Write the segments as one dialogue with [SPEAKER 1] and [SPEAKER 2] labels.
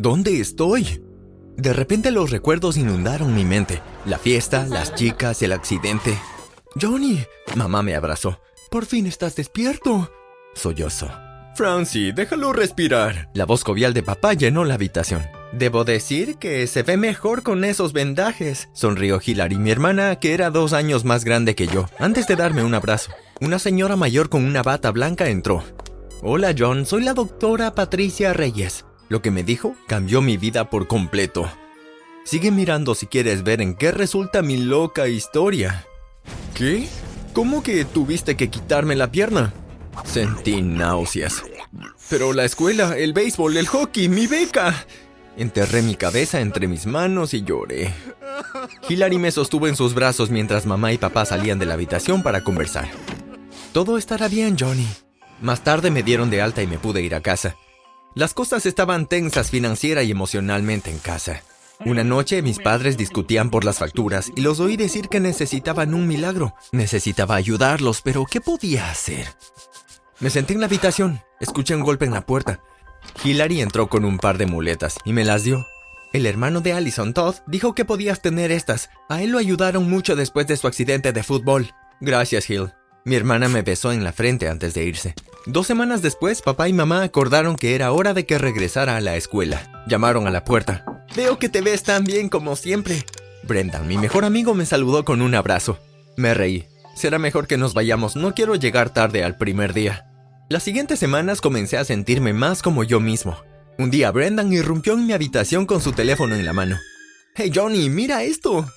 [SPEAKER 1] ¿Dónde estoy? De repente los recuerdos inundaron mi mente. La fiesta, las chicas, el accidente. Johnny, mamá me abrazó. Por fin estás despierto. Sollozo. Francie, déjalo respirar. La voz jovial de papá llenó la habitación. Debo decir que se ve mejor con esos vendajes, sonrió Hilary, mi hermana, que era dos años más grande que yo, antes de darme un abrazo. Una señora mayor con una bata blanca entró. Hola John, soy la doctora Patricia Reyes. Lo que me dijo cambió mi vida por completo. Sigue mirando si quieres ver en qué resulta mi loca historia. ¿Qué? ¿Cómo que tuviste que quitarme la pierna? Sentí náuseas. Pero la escuela, el béisbol, el hockey, mi beca. Enterré mi cabeza entre mis manos y lloré. Hilary me sostuvo en sus brazos mientras mamá y papá salían de la habitación para conversar. Todo estará bien, Johnny. Más tarde me dieron de alta y me pude ir a casa. Las cosas estaban tensas financiera y emocionalmente en casa. Una noche mis padres discutían por las facturas y los oí decir que necesitaban un milagro. Necesitaba ayudarlos, pero ¿qué podía hacer? Me senté en la habitación, escuché un golpe en la puerta. Hilary entró con un par de muletas y me las dio. El hermano de Allison, Todd, dijo que podías tener estas. A él lo ayudaron mucho después de su accidente de fútbol. Gracias, Hill. Mi hermana me besó en la frente antes de irse. Dos semanas después, papá y mamá acordaron que era hora de que regresara a la escuela. Llamaron a la puerta. Veo que te ves tan bien como siempre. Brendan, mi mejor amigo, me saludó con un abrazo. Me reí. Será mejor que nos vayamos, no quiero llegar tarde al primer día. Las siguientes semanas comencé a sentirme más como yo mismo. Un día Brendan irrumpió en mi habitación con su teléfono en la mano. Hey Johnny, mira esto.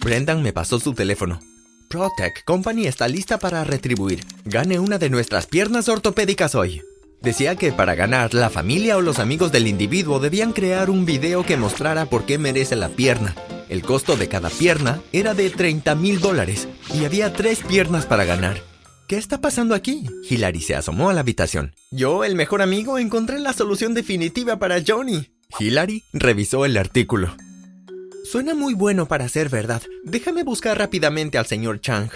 [SPEAKER 1] Brendan me pasó su teléfono. Protec Company está lista para retribuir. Gane una de nuestras piernas ortopédicas hoy. Decía que para ganar, la familia o los amigos del individuo debían crear un video que mostrara por qué merece la pierna. El costo de cada pierna era de 30 mil dólares y había tres piernas para ganar. ¿Qué está pasando aquí? Hilary se asomó a la habitación. Yo, el mejor amigo, encontré la solución definitiva para Johnny. Hilary revisó el artículo. Suena muy bueno para ser verdad. Déjame buscar rápidamente al señor Chang.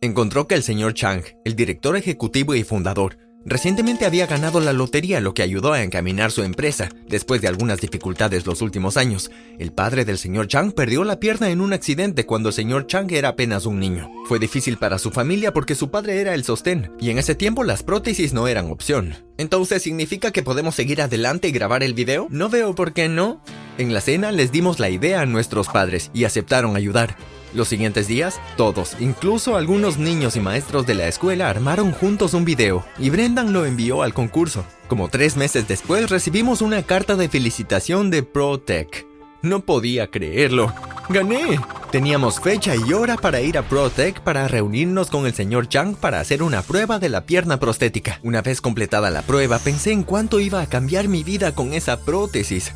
[SPEAKER 1] Encontró que el señor Chang, el director ejecutivo y fundador, Recientemente había ganado la lotería, lo que ayudó a encaminar su empresa. Después de algunas dificultades los últimos años, el padre del señor Chang perdió la pierna en un accidente cuando el señor Chang era apenas un niño. Fue difícil para su familia porque su padre era el sostén, y en ese tiempo las prótesis no eran opción. Entonces, ¿significa que podemos seguir adelante y grabar el video? No veo por qué no. En la cena les dimos la idea a nuestros padres y aceptaron ayudar. Los siguientes días, todos, incluso algunos niños y maestros de la escuela, armaron juntos un video y Brendan lo envió al concurso. Como tres meses después recibimos una carta de felicitación de ProTech. No podía creerlo. ¡Gané! Teníamos fecha y hora para ir a ProTech para reunirnos con el señor Chang para hacer una prueba de la pierna prostética. Una vez completada la prueba, pensé en cuánto iba a cambiar mi vida con esa prótesis.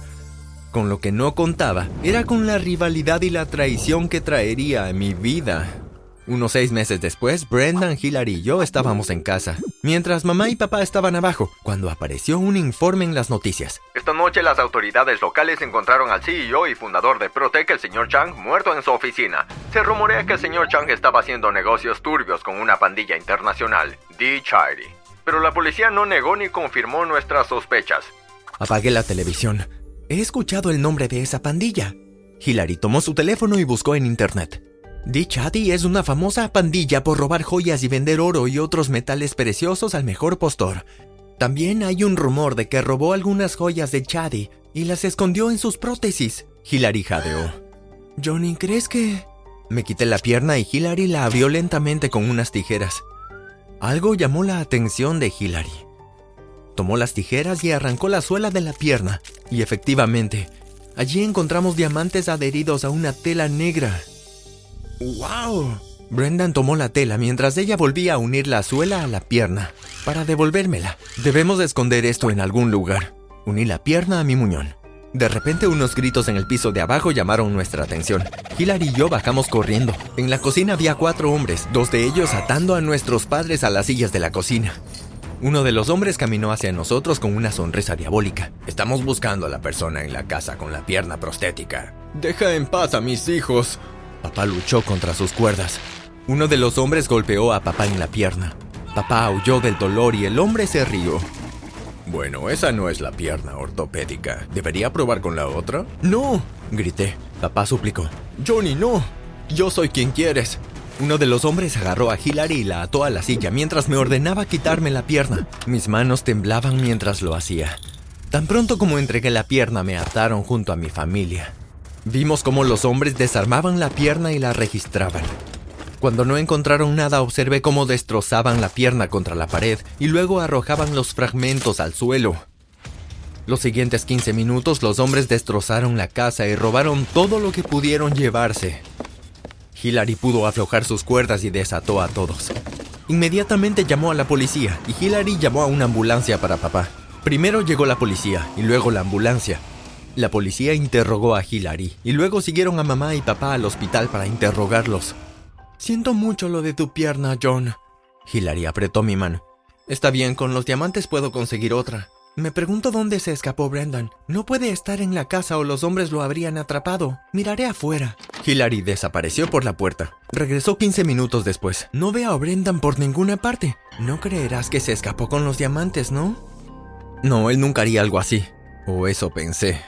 [SPEAKER 1] Con lo que no contaba era con la rivalidad y la traición que traería a mi vida. Unos seis meses después, Brendan, Hillary y yo estábamos en casa, mientras mamá y papá estaban abajo, cuando apareció un informe en las noticias. Esta noche las autoridades locales encontraron al CEO y fundador de Protec, el señor Chang, muerto en su oficina. Se rumorea que el señor Chang estaba haciendo negocios turbios con una pandilla internacional, The Charity. Pero la policía no negó ni confirmó nuestras sospechas. Apagué la televisión. He escuchado el nombre de esa pandilla. Hilary tomó su teléfono y buscó en internet. The Chadi es una famosa pandilla por robar joyas y vender oro y otros metales preciosos al mejor postor. También hay un rumor de que robó algunas joyas de Chadi y las escondió en sus prótesis. Hilary jadeó. Johnny, ¿crees que...? Me quité la pierna y Hilary la abrió lentamente con unas tijeras. Algo llamó la atención de Hilary. Tomó las tijeras y arrancó la suela de la pierna, y efectivamente, allí encontramos diamantes adheridos a una tela negra. ¡Wow! Brendan tomó la tela mientras ella volvía a unir la suela a la pierna para devolvérmela. Debemos esconder esto en algún lugar. Uní la pierna a mi muñón. De repente unos gritos en el piso de abajo llamaron nuestra atención. Hilary y yo bajamos corriendo. En la cocina había cuatro hombres, dos de ellos atando a nuestros padres a las sillas de la cocina. Uno de los hombres caminó hacia nosotros con una sonrisa diabólica. Estamos buscando a la persona en la casa con la pierna prostética. Deja en paz a mis hijos. Papá luchó contra sus cuerdas. Uno de los hombres golpeó a papá en la pierna. Papá huyó del dolor y el hombre se rió. Bueno, esa no es la pierna ortopédica. ¿Debería probar con la otra? No, grité. Papá suplicó. Johnny, no. Yo soy quien quieres. Uno de los hombres agarró a Hillary y la ató a la silla mientras me ordenaba quitarme la pierna. Mis manos temblaban mientras lo hacía. Tan pronto como entregué la pierna me ataron junto a mi familia. Vimos cómo los hombres desarmaban la pierna y la registraban. Cuando no encontraron nada observé cómo destrozaban la pierna contra la pared y luego arrojaban los fragmentos al suelo. Los siguientes 15 minutos los hombres destrozaron la casa y robaron todo lo que pudieron llevarse. Hillary pudo aflojar sus cuerdas y desató a todos. Inmediatamente llamó a la policía y Hillary llamó a una ambulancia para papá. Primero llegó la policía y luego la ambulancia. La policía interrogó a Hillary y luego siguieron a mamá y papá al hospital para interrogarlos. Siento mucho lo de tu pierna, John. Hillary apretó mi mano. Está bien, con los diamantes puedo conseguir otra. Me pregunto dónde se escapó Brendan. No puede estar en la casa o los hombres lo habrían atrapado. Miraré afuera. Hillary desapareció por la puerta. Regresó 15 minutos después. No veo a Brendan por ninguna parte. No creerás que se escapó con los diamantes, ¿no? No, él nunca haría algo así. O eso pensé.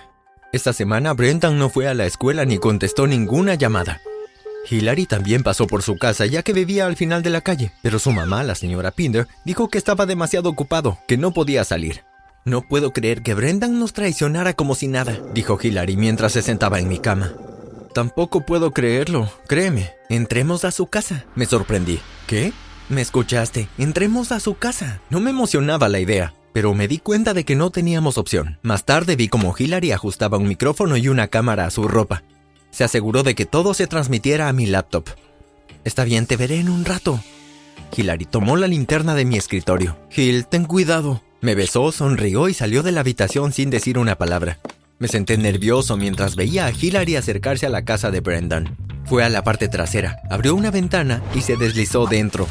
[SPEAKER 1] Esta semana Brendan no fue a la escuela ni contestó ninguna llamada. Hillary también pasó por su casa ya que vivía al final de la calle, pero su mamá, la señora Pinder, dijo que estaba demasiado ocupado, que no podía salir. No puedo creer que Brendan nos traicionara como si nada, dijo Hillary mientras se sentaba en mi cama. Tampoco puedo creerlo, créeme. Entremos a su casa. Me sorprendí. ¿Qué? Me escuchaste. Entremos a su casa. No me emocionaba la idea pero me di cuenta de que no teníamos opción. Más tarde vi cómo Hillary ajustaba un micrófono y una cámara a su ropa. Se aseguró de que todo se transmitiera a mi laptop. Está bien, te veré en un rato. Hillary tomó la linterna de mi escritorio. Hill, ten cuidado. Me besó, sonrió y salió de la habitación sin decir una palabra. Me senté nervioso mientras veía a Hillary acercarse a la casa de Brendan. Fue a la parte trasera, abrió una ventana y se deslizó dentro.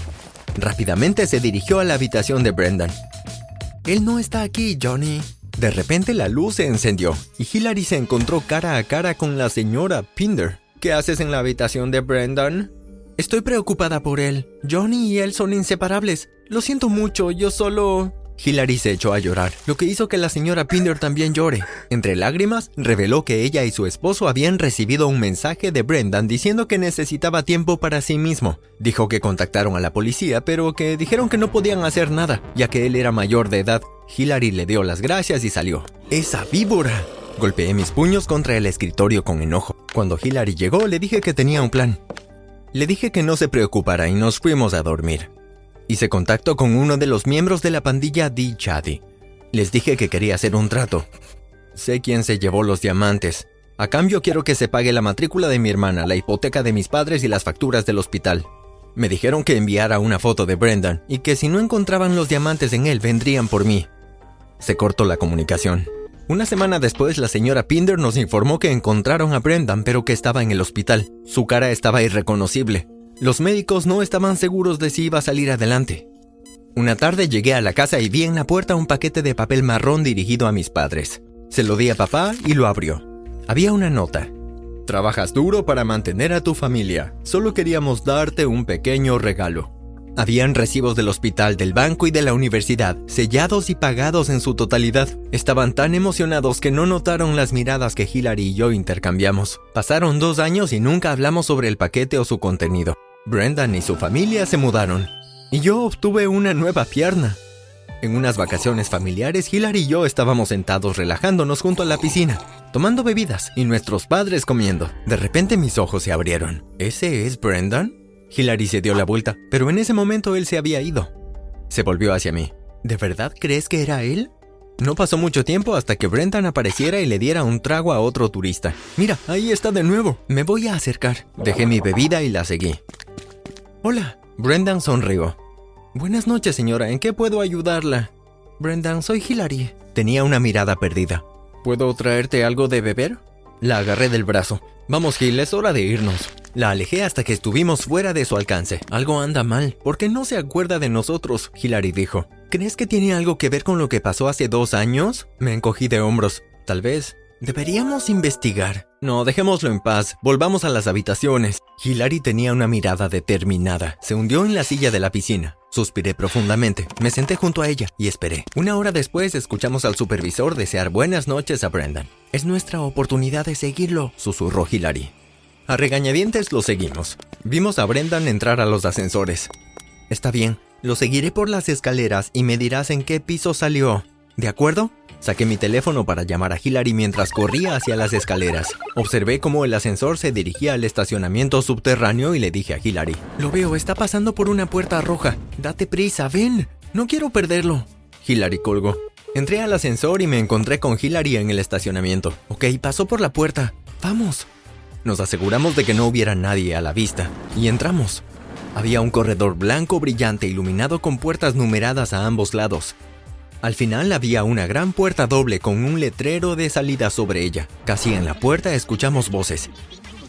[SPEAKER 1] Rápidamente se dirigió a la habitación de Brendan. Él no está aquí, Johnny. De repente la luz se encendió y Hillary se encontró cara a cara con la señora Pinder. ¿Qué haces en la habitación de Brendan? Estoy preocupada por él. Johnny y él son inseparables. Lo siento mucho, yo solo... Hillary se echó a llorar, lo que hizo que la señora Pinder también llore. Entre lágrimas, reveló que ella y su esposo habían recibido un mensaje de Brendan diciendo que necesitaba tiempo para sí mismo. Dijo que contactaron a la policía, pero que dijeron que no podían hacer nada, ya que él era mayor de edad. Hillary le dio las gracias y salió. ¡Esa víbora! Golpeé mis puños contra el escritorio con enojo. Cuando Hillary llegó, le dije que tenía un plan. Le dije que no se preocupara y nos fuimos a dormir. Hice contacto con uno de los miembros de la pandilla D. Chadi. Les dije que quería hacer un trato. Sé quién se llevó los diamantes. A cambio quiero que se pague la matrícula de mi hermana, la hipoteca de mis padres y las facturas del hospital. Me dijeron que enviara una foto de Brendan y que si no encontraban los diamantes en él vendrían por mí. Se cortó la comunicación. Una semana después, la señora Pinder nos informó que encontraron a Brendan, pero que estaba en el hospital. Su cara estaba irreconocible. Los médicos no estaban seguros de si iba a salir adelante. Una tarde llegué a la casa y vi en la puerta un paquete de papel marrón dirigido a mis padres. Se lo di a papá y lo abrió. Había una nota. Trabajas duro para mantener a tu familia. Solo queríamos darte un pequeño regalo. Habían recibos del hospital, del banco y de la universidad, sellados y pagados en su totalidad. Estaban tan emocionados que no notaron las miradas que Hillary y yo intercambiamos. Pasaron dos años y nunca hablamos sobre el paquete o su contenido. Brendan y su familia se mudaron. Y yo obtuve una nueva pierna. En unas vacaciones familiares, Hilary y yo estábamos sentados relajándonos junto a la piscina, tomando bebidas y nuestros padres comiendo. De repente mis ojos se abrieron. ¿Ese es Brendan? Hilary se dio la vuelta, pero en ese momento él se había ido. Se volvió hacia mí. ¿De verdad crees que era él? No pasó mucho tiempo hasta que Brendan apareciera y le diera un trago a otro turista. Mira, ahí está de nuevo. Me voy a acercar. Dejé mi bebida y la seguí. Hola. Brendan sonrió. Buenas noches, señora. ¿En qué puedo ayudarla? Brendan, soy Hillary. Tenía una mirada perdida. ¿Puedo traerte algo de beber? La agarré del brazo. Vamos, Gil, es hora de irnos. La alejé hasta que estuvimos fuera de su alcance. Algo anda mal. ¿Por qué no se acuerda de nosotros? Hillary dijo. ¿Crees que tiene algo que ver con lo que pasó hace dos años? Me encogí de hombros. Tal vez. Deberíamos investigar. No, dejémoslo en paz. Volvamos a las habitaciones. Hilary tenía una mirada determinada. Se hundió en la silla de la piscina. Suspiré profundamente, me senté junto a ella y esperé. Una hora después escuchamos al supervisor desear buenas noches a Brendan. Es nuestra oportunidad de seguirlo, susurró Hilary. A regañadientes lo seguimos. Vimos a Brendan entrar a los ascensores. Está bien, lo seguiré por las escaleras y me dirás en qué piso salió. ¿De acuerdo? Saqué mi teléfono para llamar a Hilary mientras corría hacia las escaleras. Observé cómo el ascensor se dirigía al estacionamiento subterráneo y le dije a Hilary, Lo veo, está pasando por una puerta roja. Date prisa, ven. No quiero perderlo. Hilary colgó. Entré al ascensor y me encontré con Hilary en el estacionamiento. Ok, pasó por la puerta. Vamos. Nos aseguramos de que no hubiera nadie a la vista y entramos. Había un corredor blanco brillante iluminado con puertas numeradas a ambos lados. Al final había una gran puerta doble con un letrero de salida sobre ella. Casi en la puerta escuchamos voces.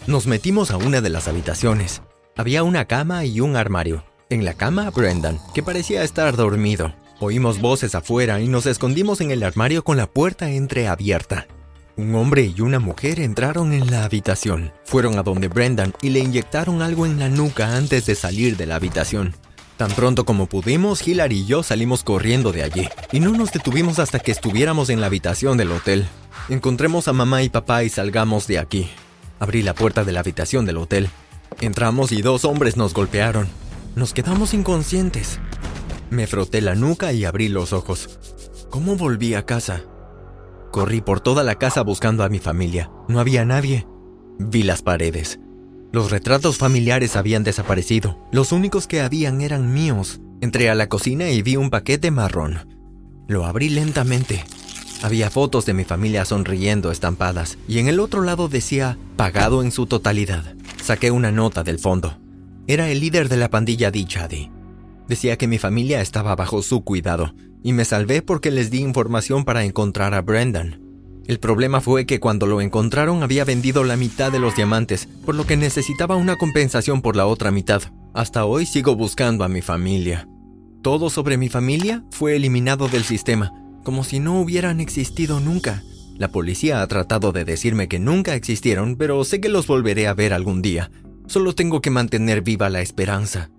[SPEAKER 1] Nos metimos a una de las habitaciones. Había una cama y un armario. En la cama, Brendan, que parecía estar dormido. Oímos voces afuera y nos escondimos en el armario con la puerta entreabierta. Un hombre y una mujer entraron en la habitación. Fueron a donde Brendan y le inyectaron algo en la nuca antes de salir de la habitación. Tan pronto como pudimos, Hilary y yo salimos corriendo de allí, y no nos detuvimos hasta que estuviéramos en la habitación del hotel. Encontremos a mamá y papá y salgamos de aquí. Abrí la puerta de la habitación del hotel. Entramos y dos hombres nos golpearon. Nos quedamos inconscientes. Me froté la nuca y abrí los ojos. ¿Cómo volví a casa? Corrí por toda la casa buscando a mi familia. No había nadie. Vi las paredes. Los retratos familiares habían desaparecido. Los únicos que habían eran míos. Entré a la cocina y vi un paquete marrón. Lo abrí lentamente. Había fotos de mi familia sonriendo estampadas y en el otro lado decía pagado en su totalidad. Saqué una nota del fondo. Era el líder de la pandilla Dichadi. Decía que mi familia estaba bajo su cuidado y me salvé porque les di información para encontrar a Brendan. El problema fue que cuando lo encontraron había vendido la mitad de los diamantes, por lo que necesitaba una compensación por la otra mitad. Hasta hoy sigo buscando a mi familia. Todo sobre mi familia fue eliminado del sistema, como si no hubieran existido nunca. La policía ha tratado de decirme que nunca existieron, pero sé que los volveré a ver algún día. Solo tengo que mantener viva la esperanza.